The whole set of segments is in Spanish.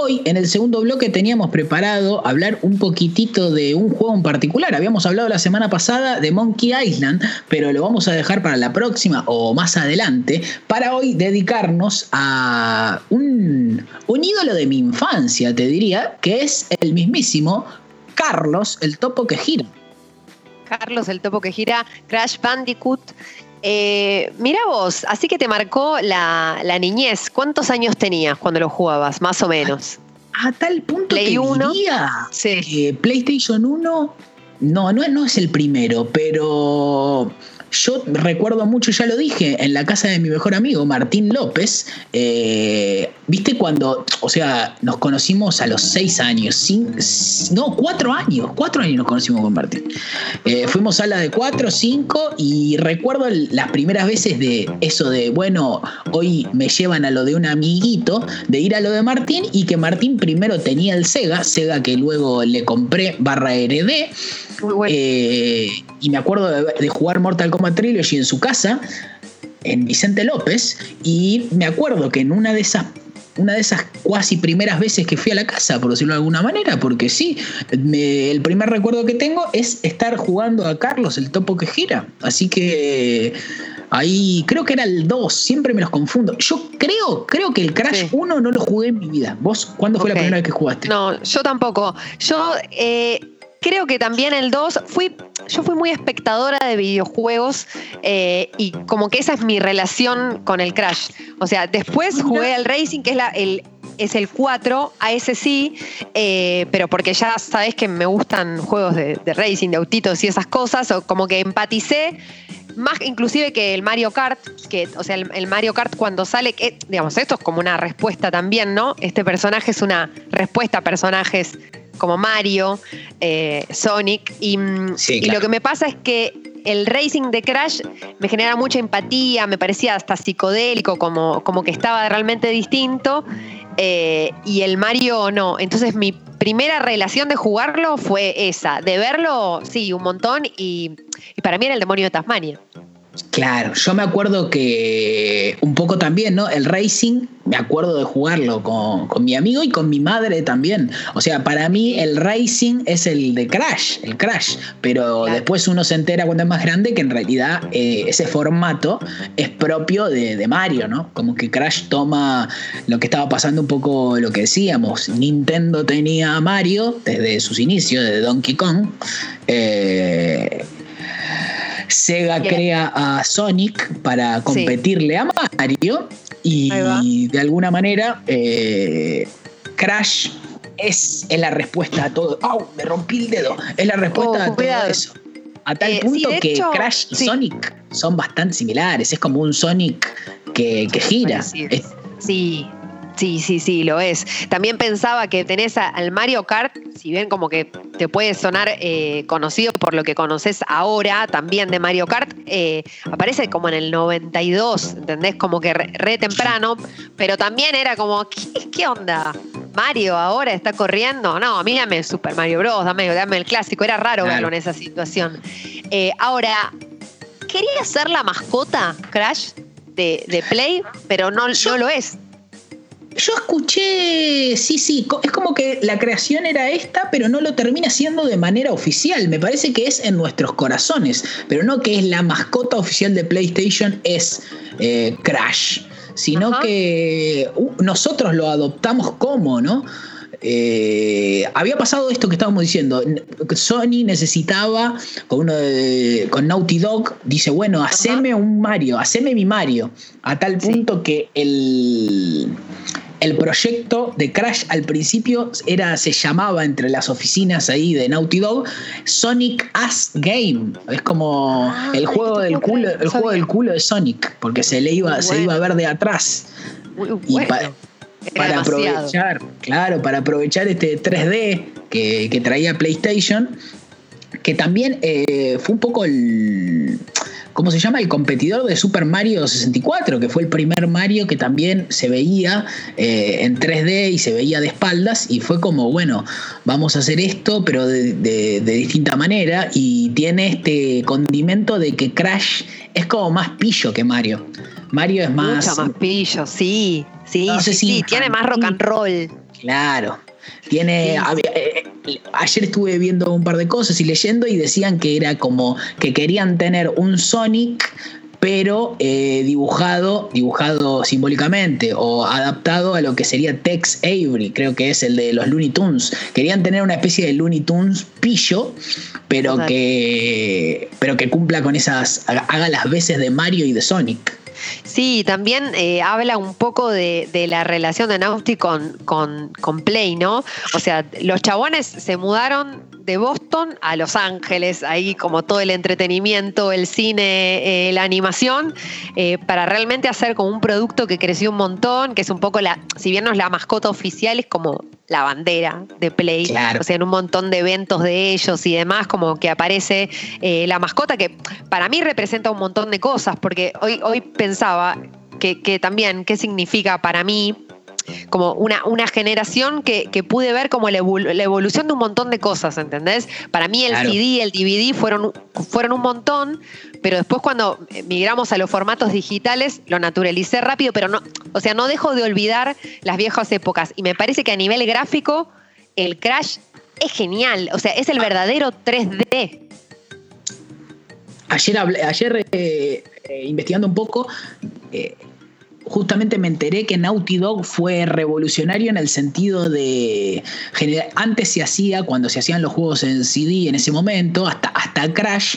hoy en el segundo bloque teníamos preparado hablar un poquitito de un juego en particular. Habíamos hablado la semana pasada de Monkey Island, pero lo vamos a dejar para la próxima o más adelante, para hoy dedicarnos a un, un ídolo de mi infancia, te diría, que es el mismísimo Carlos, el topo que gira. Carlos, el topo que gira, Crash Bandicoot. Eh, mira vos, así que te marcó la, niñez. ¿Cuántos años tenías cuando lo jugabas, más o menos? A, tal punto Play te diría sí. PlayStation 1, no, no, no es el primero, pero yo recuerdo mucho, ya lo dije, en la casa de mi mejor amigo, Martín López, eh, viste cuando, o sea, nos conocimos a los seis años, no, cuatro años, cuatro años nos conocimos con Martín. Eh, fuimos a la de cuatro, cinco, y recuerdo las primeras veces de eso de, bueno, hoy me llevan a lo de un amiguito, de ir a lo de Martín, y que Martín primero tenía el Sega, Sega que luego le compré barra RD, eh, y me acuerdo de, jugar Mortal Kombat Trilogy en su casa, en Vicente López, y me acuerdo que en una de esas una de esas cuasi primeras veces que fui a la casa, por decirlo de alguna manera, porque sí, el primer recuerdo que tengo es estar jugando a Carlos, el topo que gira. Así que ahí creo que era el 2, siempre me los confundo. Yo creo, creo que el Crash 1 no lo jugué en mi vida. ¿Vos cuándo fue la primera vez que jugaste? No, yo tampoco. Yo eh, creo que también el 2 fui yo fui muy espectadora de videojuegos eh, y como que esa es mi relación con el Crash. O sea, después jugué al Racing, que es la, el, es el 4, a ese sí, eh, pero porque ya sabes que me gustan juegos de, racing, de autitos y esas cosas, o como que empaticé más inclusive que el Mario Kart, que, o sea, el, Mario Kart cuando sale, que, digamos, esto es como una respuesta también, ¿no? Este personaje es una respuesta a personajes como Mario, eh, Sonic. Y, mm, lo que me pasa es que el racing de Crash me genera mucha empatía, me parecía hasta psicodélico, como, como que estaba realmente distinto. Eh, y el Mario no. Entonces mi primera relación de jugarlo fue esa, de verlo, sí, un montón, y, y para mí era el demonio de Tasmania. Claro, yo me acuerdo que un poco también, ¿no? El racing, me acuerdo de jugarlo con, mi amigo y con mi madre también. O sea, para mí el racing es el de Crash, el Crash, pero después uno se entera cuando es más grande que en realidad eh, ese formato es propio de, Mario, ¿no? Como que Crash toma lo que estaba pasando un poco lo que decíamos. Nintendo tenía a Mario desde sus inicios, de Donkey Kong. Eh, Sega crea a Sonic para competirle a Mario y de alguna manera eh, Crash es, la respuesta a todo. ¡Au! Me rompí el dedo. Es la respuesta a todo eso. A tal eh, punto que Crash y Sonic son bastante similares. Es como un Sonic que, gira. sí, Sí, sí, sí, lo es. También pensaba que tenés al Mario Kart, si bien como que te puede sonar eh, conocido por lo que conoces ahora también de Mario Kart, eh, aparece como en el 92, ¿entendés? Como que re, temprano, pero también era como, ¿qué, onda? Mario ahora está corriendo. No, a mí dame Super Mario Bros, dame, dame el clásico. Era raro verlo en esa situación. Eh, ahora, quería ser la mascota, Crash, de, Play, pero no, no lo es. Yo escuché, sí, sí, es como que la creación era esta, pero no lo termina siendo de manera oficial. Me parece que es en nuestros corazones, pero no que es la mascota oficial de PlayStation, es eh, Crash, sino que uh, nosotros lo adoptamos como, ¿no? Eh, había pasado esto que estábamos diciendo. Sony necesitaba con uno con Naughty Dog, dice, bueno, haceme un Mario, haceme mi Mario. A tal punto que el el proyecto de Crash al principio era, se llamaba entre las oficinas ahí de Naughty Dog Sonic As Game. Es como ah, el juego del culo, el juego del culo de Sonic, porque se le iba, se iba a ver de atrás. y para, aprovechar, claro, para aprovechar este 3D que, traía PlayStation, que también eh, fue un poco el ¿cómo se llama? El competidor de Super Mario 64, que fue el primer Mario que también se veía eh, en 3D y se veía de espaldas y fue como, bueno, vamos a hacer esto, pero de, distinta manera y tiene este condimento de que Crash es como más pillo que Mario. Mario es más... Mucho más pillo, sí. Sí, sí, sí, tiene más rock and roll. Claro. Tiene. Ayer estuve viendo un par de cosas y leyendo y decían que era como que querían tener un Sonic pero eh, dibujado, dibujado simbólicamente o adaptado a lo que sería Tex Avery, creo que es el de los Looney Tunes. Querían tener una especie de Looney Tunes pillo, pero que, pero que cumpla con esas, haga las veces de Mario y de Sonic. Sí, también eh, habla un poco de, la relación de Naughty con, con, con, Play, ¿no? O sea, los chabones se mudaron de Boston a Los Ángeles, ahí como todo el entretenimiento, el cine, eh, la animación, eh, para realmente hacer como un producto que creció un montón, que es un poco la, si bien no es la mascota oficial, es como la bandera de Play. O sea, en un montón de eventos de ellos y demás, como que aparece eh, la mascota, que para mí representa un montón de cosas, porque hoy, hoy pensaba que, que también, ¿qué significa para mí? Como una, una generación que, pude ver como la, evolución de un montón de cosas, ¿entendés? Para mí el CD, el DVD fueron, fueron un montón, pero después cuando migramos a los formatos digitales lo naturalicé rápido, pero no, o sea, no dejo de olvidar las viejas épocas. Y me parece que a nivel gráfico el Crash es genial, o sea, es el verdadero 3D. Ayer, ayer eh, eh, investigando un poco, eh, justamente me enteré que Naughty Dog fue revolucionario en el sentido de. Antes se hacía, cuando se hacían los juegos en CD en ese momento, hasta, hasta Crash,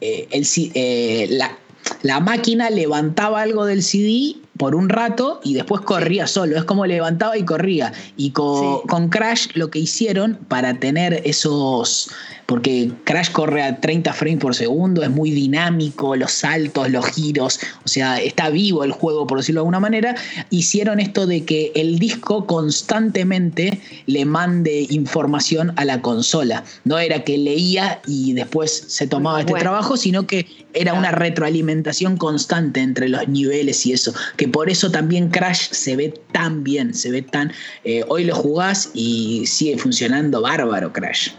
eh, eh, la, la máquina levantaba algo del CD por un rato y después corría solo. Es como levantaba y corría. Y con, Crash lo que hicieron para tener esos. Porque Crash corre a 30 frames por segundo, es muy dinámico, los saltos, los giros, o sea, está vivo el juego, por decirlo de alguna manera. Hicieron esto de que el disco constantemente le mande información a la consola. No era que leía y después se tomaba este trabajo, sino que era una retroalimentación constante entre los niveles y eso. Que por eso también Crash se ve tan bien, se ve tan... Eh, hoy lo jugás y sigue funcionando bárbaro Crash.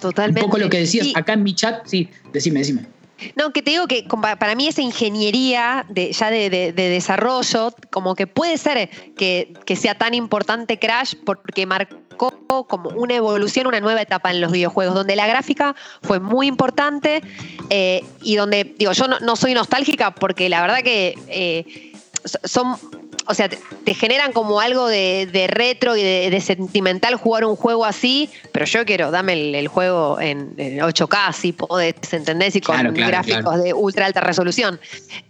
Totalmente. Un poco lo que decías acá en mi chat, sí, decime, decime. No, que te digo que para mí esa ingeniería de, ya de, desarrollo, como que puede ser que, sea tan importante Crash porque marcó como una evolución, una nueva etapa en los videojuegos, donde la gráfica fue muy importante eh, y donde, digo, yo no, soy nostálgica porque la verdad que... Eh, son, o sea, te, generan como algo de, retro y de, sentimental jugar un juego así, pero yo quiero, dame el, juego en, 8K, si podés, ¿entendés? Y con gráficos de ultra alta resolución.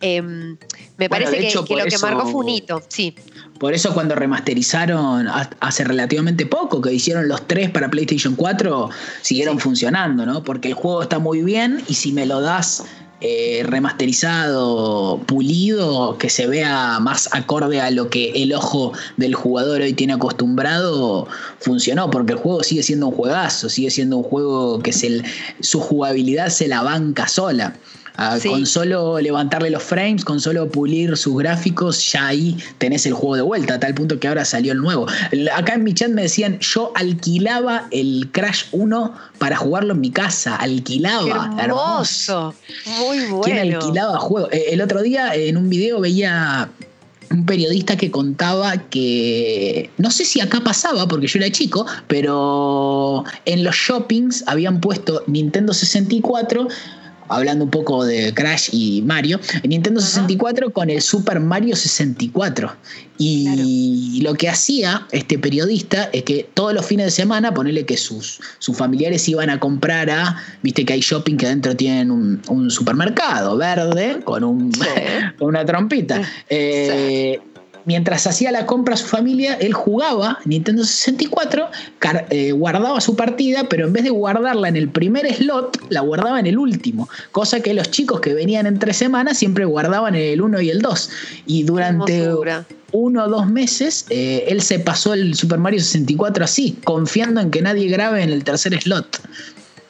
Em, me parece que, lo que marcó fue un hito, sí. Por eso cuando remasterizaron hace relativamente poco, que hicieron los tres para PlayStation 4, siguieron funcionando, ¿no? Porque el juego está muy bien y si me lo das eh, remasterizado, pulido, que se vea más acorde a lo que el ojo del jugador hoy tiene acostumbrado, funcionó, porque el juego sigue siendo un juegazo, sigue siendo un juego que se, su jugabilidad se la banca sola. Ah, con solo levantarle los frames, con solo pulir sus gráficos, ya ahí tenés el juego de vuelta, a tal punto que ahora salió el nuevo. Acá en mi chat me decían, yo alquilaba el Crash 1 para jugarlo en mi casa, alquilaba. hermoso. Muy bueno. ¿Quién alquilaba juegos? Eh, el otro día en un video veía un periodista que contaba que, no sé si acá pasaba porque yo era chico, pero en los shoppings habían puesto Nintendo 64 hablando un poco de Crash y Mario, en Nintendo 64 con el Super Mario 64. Y lo que hacía este periodista es que todos los fines de semana, ponerle que sus, sus familiares iban a comprar a, viste que hay shopping que adentro tienen un, supermercado verde con, un, con una trompita. Eh, mientras hacía la compra a su familia, él jugaba Nintendo 64, eh, guardaba su partida, pero en vez de guardarla en el primer slot, la guardaba en el último. Cosa que los chicos que venían entre semanas siempre guardaban en el 1 y el 2. Y durante uno o dos meses, eh, él se pasó el Super Mario 64 así, confiando en que nadie grabe en el tercer slot.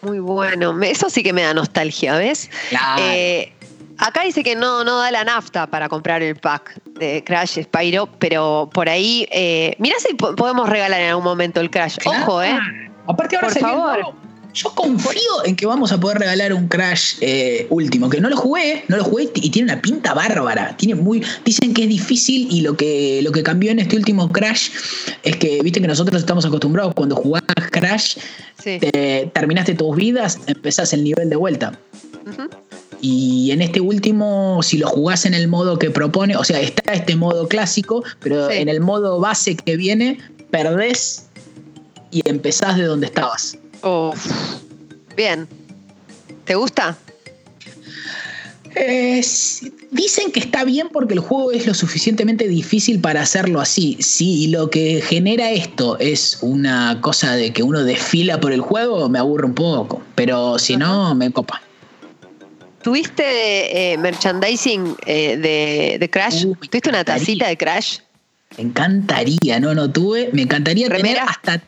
Muy bueno, eso sí que me da nostalgia, ¿ves? Claro. Eh, Acá dice que no, no da la nafta para comprar el pack de Crash Spyro, pero por ahí, eh, mirá si podemos regalar en algún momento el Crash. Ojo, ¿eh? Aparte ahora por favor. Yo confío en que vamos a poder regalar un Crash eh, último, que no lo jugué, no lo jugué y tiene una pinta bárbara. Tiene muy, dicen que es difícil y lo que, lo que cambió en este último Crash es que, viste que nosotros estamos acostumbrados cuando jugás Crash, terminaste tus vidas, empezás el nivel de vuelta. Y en este último, si lo jugás en el modo que propone, o sea, está este modo clásico, pero en el modo base que viene, perdés y empezás de donde estabas. Bien. ¿Te gusta? dicen que está bien porque el juego es lo suficientemente difícil para hacerlo así. Si lo que genera esto es una cosa de que uno desfila por el juego, me aburre un poco. Pero si no, me copa. ¿Tuviste eh, merchandising eh, de, Crash? Uh, ¿Tuviste una tacita de Crash? Me encantaría, no, no tuve. Me encantaría tener hasta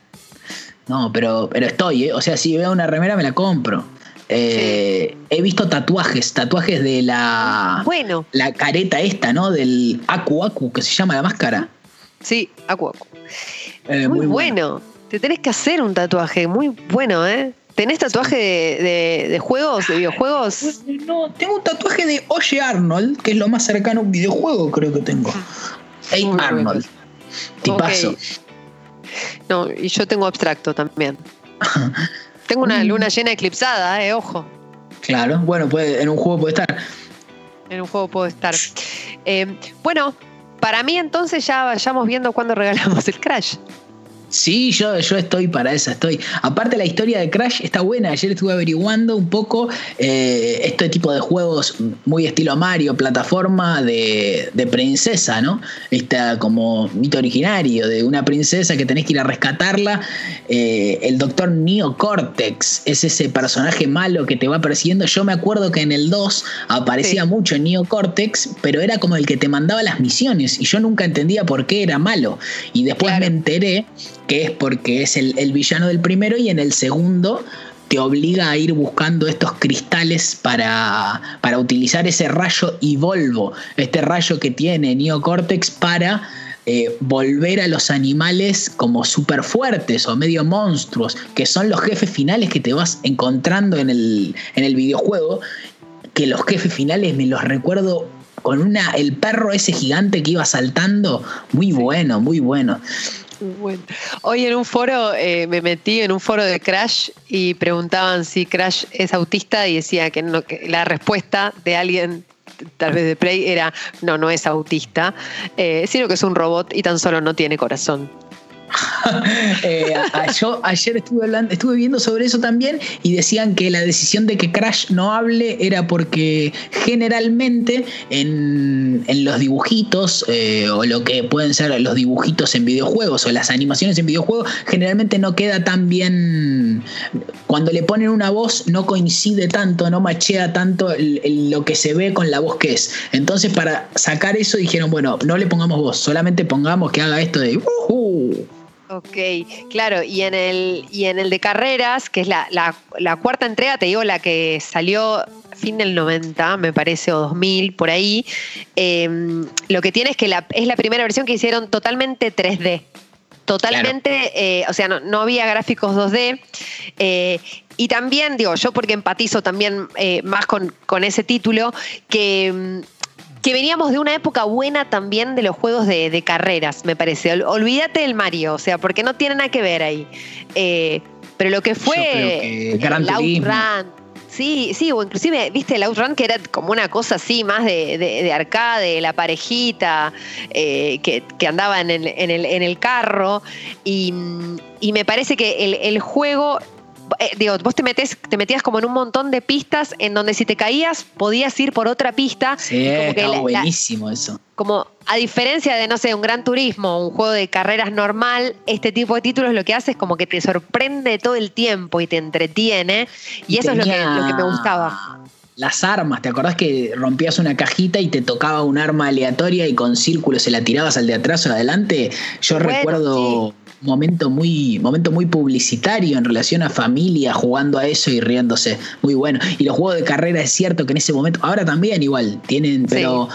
no, pero, pero estoy, ¿eh? O sea, si veo una remera me la compro. Eh, he visto tatuajes, tatuajes de la. Bueno. La careta esta, ¿no? Del Aku Aku, que se llama la máscara. Sí, Aku Aku. Eh, muy, bueno. Te tenés que hacer un tatuaje, muy bueno, ¿eh? ¿Tenés tatuaje de, juegos, de videojuegos? No, tengo un tatuaje de Oye Arnold, que es lo más cercano a un videojuego, creo que tengo. Hey Arnold. Tipazo. No, y yo tengo abstracto también. tengo una mm. luna llena eclipsada, eh, ojo. Claro, bueno, puede, en un juego puede estar. En un juego puede estar. Eh, bueno, para mí entonces ya vayamos viendo cuándo regalamos el Crash. Sí, yo, yo estoy para esa, estoy. Aparte la historia de Crash está buena, ayer estuve averiguando un poco eh, este tipo de juegos muy estilo Mario, plataforma de, princesa, ¿no? Está como mito originario de una princesa que tenés que ir a rescatarla. Eh, el doctor Neo Cortex es ese personaje malo que te va persiguiendo. Yo me acuerdo que en el 2 aparecía mucho Neo Cortex, pero era como el que te mandaba las misiones y yo nunca entendía por qué era malo. Y después me enteré que es porque es el, villano del primero y en el segundo te obliga a ir buscando estos cristales para, para utilizar ese rayo y Volvo, este rayo que tiene Neocortex para eh, volver a los animales como súper fuertes o medio monstruos, que son los jefes finales que te vas encontrando en el, en el videojuego, que los jefes finales me los recuerdo con una, el perro ese gigante que iba saltando, muy bueno, muy bueno. Bueno. Hoy en un foro eh, me metí en un foro de Crash y preguntaban si Crash es autista y decía que, no, que la respuesta de alguien tal vez de Play era no, no es autista, eh, sino que es un robot y tan solo no tiene corazón. Eh, yo ayer estuve viendo sobre eso también y decían que la decisión de que Crash no hable era porque generalmente en, los dibujitos eh, o lo que pueden ser los dibujitos en videojuegos o las animaciones en videojuegos generalmente no queda tan bien cuando le ponen una voz no coincide tanto, no machea tanto lo que se ve con la voz que es. Entonces para sacar eso dijeron, bueno, no le pongamos voz, solamente pongamos que haga esto de... Ok, claro, y en el, y en el de carreras, que es la, cuarta entrega, te digo, la que salió fin del 90, me parece, o 2000, por ahí, em, lo que tiene es que es la primera versión que hicieron totalmente 3D. Totalmente, eh, o sea, no, había gráficos 2D. Eh, y también, digo, yo porque empatizo también eh, más con, con, ese título, que em, que veníamos de una época buena también de los juegos de, carreras, me parece. Olvídate del Mario, o sea, porque no tiene nada que ver ahí. Eh, pero lo que fue el Outrun. Sí, sí, o inclusive, viste, el Outrun que era como una cosa así, más de, arcade, la parejita eh, que, andaba en el, carro. Y, me parece que el, el juego eh, digo, vos te, metes, te metías como en un montón de pistas en donde si te caías podías ir por otra pista. Sí, como buenísimo eso. Como a diferencia de, no sé, un gran turismo, un juego de carreras normal, este tipo de títulos lo que hace es como que te sorprende todo el tiempo y te entretiene. Y, eso es lo que, lo que me gustaba las armas, ¿te acordás que rompías una cajita y te tocaba un arma aleatoria y con círculos se la tirabas al de atrás o adelante? Yo recuerdo momento muy, momento muy publicitario en relación a familia jugando a eso y riéndose. Muy bueno. Y los juegos de carrera es cierto que en ese momento, ahora también igual, tienen, pero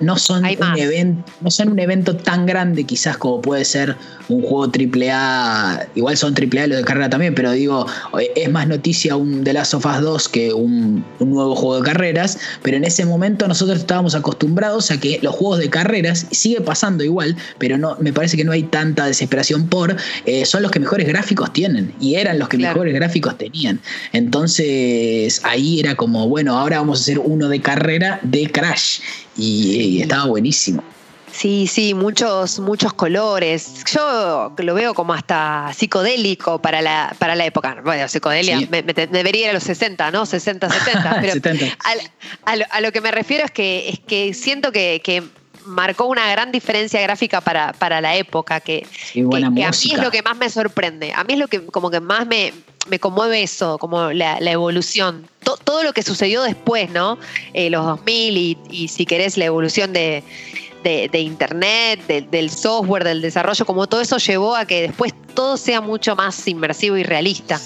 no, son un evento, no son un evento tan grande quizás como puede ser un juego AAA. Igual son AAA los de carrera también, pero digo, es más noticia un The Last of Us 2 que un, un nuevo juego de carreras. Pero en ese momento nosotros estábamos acostumbrados a que los juegos de carreras, sigue pasando igual, pero no, me parece que no hay tanta desesperación por, eh, son los que mejores gráficos tienen y eran los que mejores gráficos tenían. Entonces ahí era como, bueno, ahora vamos a hacer uno de carrera de Crash y, estaba buenísimo. Sí, sí, muchos, muchos colores. Yo lo veo como hasta psicodélico para la, para la época. Bueno, psicodelia debería ir a los 60, ¿no? 60, 70. Pero A, lo, que me refiero es que, es que siento que, que marcó una gran diferencia gráfica para, para la época, que, que, a mí es lo que más me sorprende. A mí es lo que como que más me, me conmueve eso, como la, evolución. todo lo que sucedió después, ¿no? Eh, los 2000 y, y, si querés la evolución de, de, Internet, del software, del desarrollo, como todo eso llevó a que después todo sea mucho más inmersivo y realista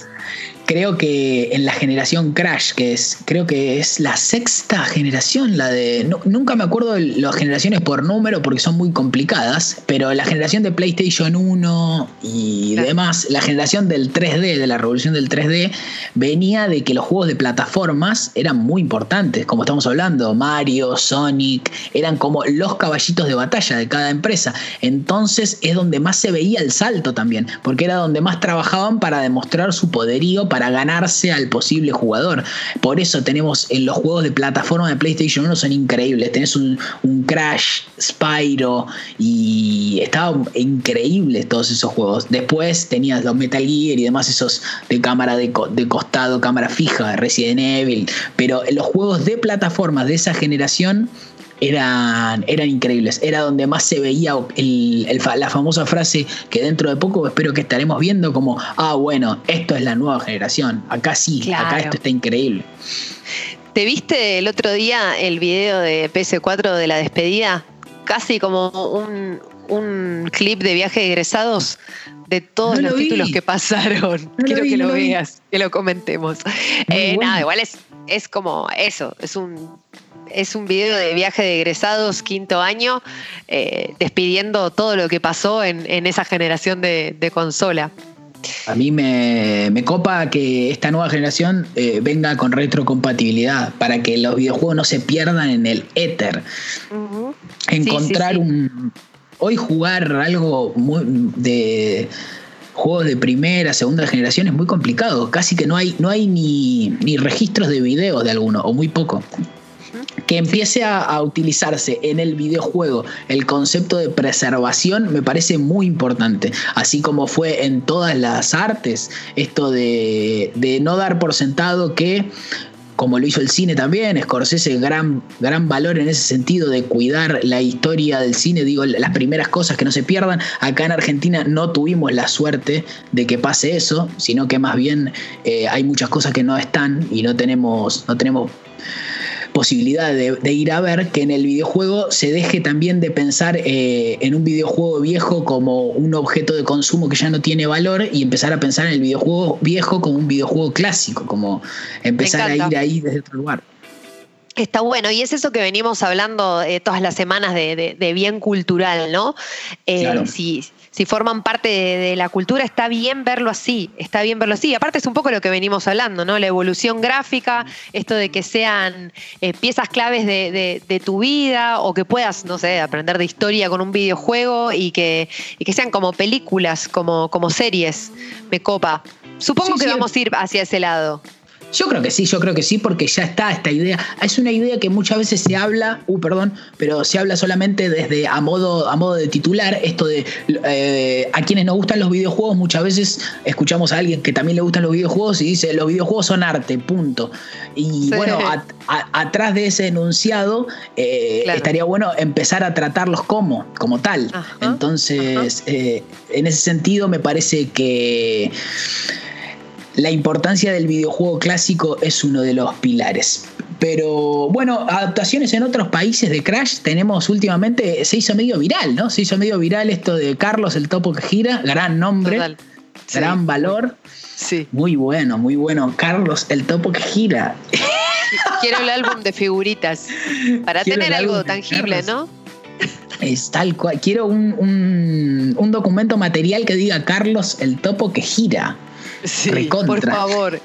creo que en la generación Crash, que es, creo que es la sexta generación, la de. nunca me acuerdo de las generaciones por número porque son muy complicadas, pero la generación de PlayStation 1 y demás, la generación del 3D, de la revolución del 3D, venía de que los juegos de plataformas eran muy importantes, como estamos hablando, Mario, Sonic, eran como los caballitos de batalla de cada empresa. Entonces es donde más se veía el salto también, porque era donde más trabajaban para demostrar su poderío para ganarse al posible jugador. Por eso tenemos en los juegos de plataforma de PlayStation 1 son increíbles. Tenés un, Crash, Spyro y estaban increíbles todos esos juegos. Después tenías los Metal Gear y demás esos de cámara de, de costado, cámara fija, Resident Evil. Pero los juegos de plataformas de esa generación eran, eran increíbles. Era donde más se veía la famosa frase que dentro de poco espero que estaremos viendo como, ah, bueno, esto es la nueva generación. Acá sí, acá esto está increíble. ¿Te viste el otro día el video de PS4 de la despedida? Casi como un, clip de viaje de egresados de todos los títulos que pasaron. Quiero que lo, veas, que lo comentemos. Eh, nada, igual es, es como eso, es un es un video de viaje de egresados quinto año, eh, despidiendo todo lo que pasó en, esa generación de, consola. A mí me, copa que esta nueva generación eh, venga con retrocompatibilidad para que los videojuegos no se pierdan en el éter. Encontrar un. Hoy jugar algo muy de juegos de primera, segunda generación es muy complicado. Casi que no hay, no hay ni, ni registros de videos de alguno, o muy poco que empiece a, utilizarse en el videojuego el concepto de preservación me parece muy importante, así como fue en todas las artes, esto de, no dar por sentado que como lo hizo el cine también, Scorsese, gran, gran valor en ese sentido de cuidar la historia del cine, digo, las primeras cosas que no se pierdan. Acá en Argentina no tuvimos la suerte de que pase eso, sino que más bien eh, hay muchas cosas que no están y no tenemos, no tenemos posibilidad de, ir a ver que en el videojuego se deje también de pensar eh, en un videojuego viejo como un objeto de consumo que ya no tiene valor y empezar a pensar en el videojuego viejo como un videojuego clásico, como empezar a ir ahí desde otro lugar. Está bueno, y es eso que venimos hablando eh, todas las semanas de, bien cultural, ¿no? Eh, claro si forman parte de, la cultura, está bien verlo así, está bien verlo así. Aparte es un poco lo que venimos hablando, ¿no? La evolución gráfica, esto de que sean eh, piezas claves de, tu vida o que puedas, no sé, aprender de historia con un videojuego y que, que sean como películas, como, como series. Me copa. Supongo que vamos a ir hacia ese lado. Yo creo que sí, yo creo que sí, porque ya está esta idea. Es una idea que muchas veces se habla, uh, perdón, pero se habla solamente desde a modo, a modo de titular, esto de eh, a quienes nos gustan los videojuegos, muchas veces escuchamos a alguien que también le gustan los videojuegos y dice, los videojuegos son arte, punto. Y bueno, atrás de ese enunciado eh, estaría bueno empezar a tratarlos como, como tal. Entonces, eh, en ese sentido me parece que la importancia del videojuego clásico es uno de los pilares. Pero bueno, adaptaciones en otros países de Crash tenemos últimamente, se hizo medio viral, ¿no? Se hizo medio viral esto de Carlos el Topo que gira, gran nombre, gran valor. Sí. Muy bueno, muy bueno. Carlos el Topo que gira. Quiero el álbum de figuritas para tener algo tangible, ¿no? Es tal cual. Quiero un, documento material que diga Carlos el Topo que gira. Sí, por favor.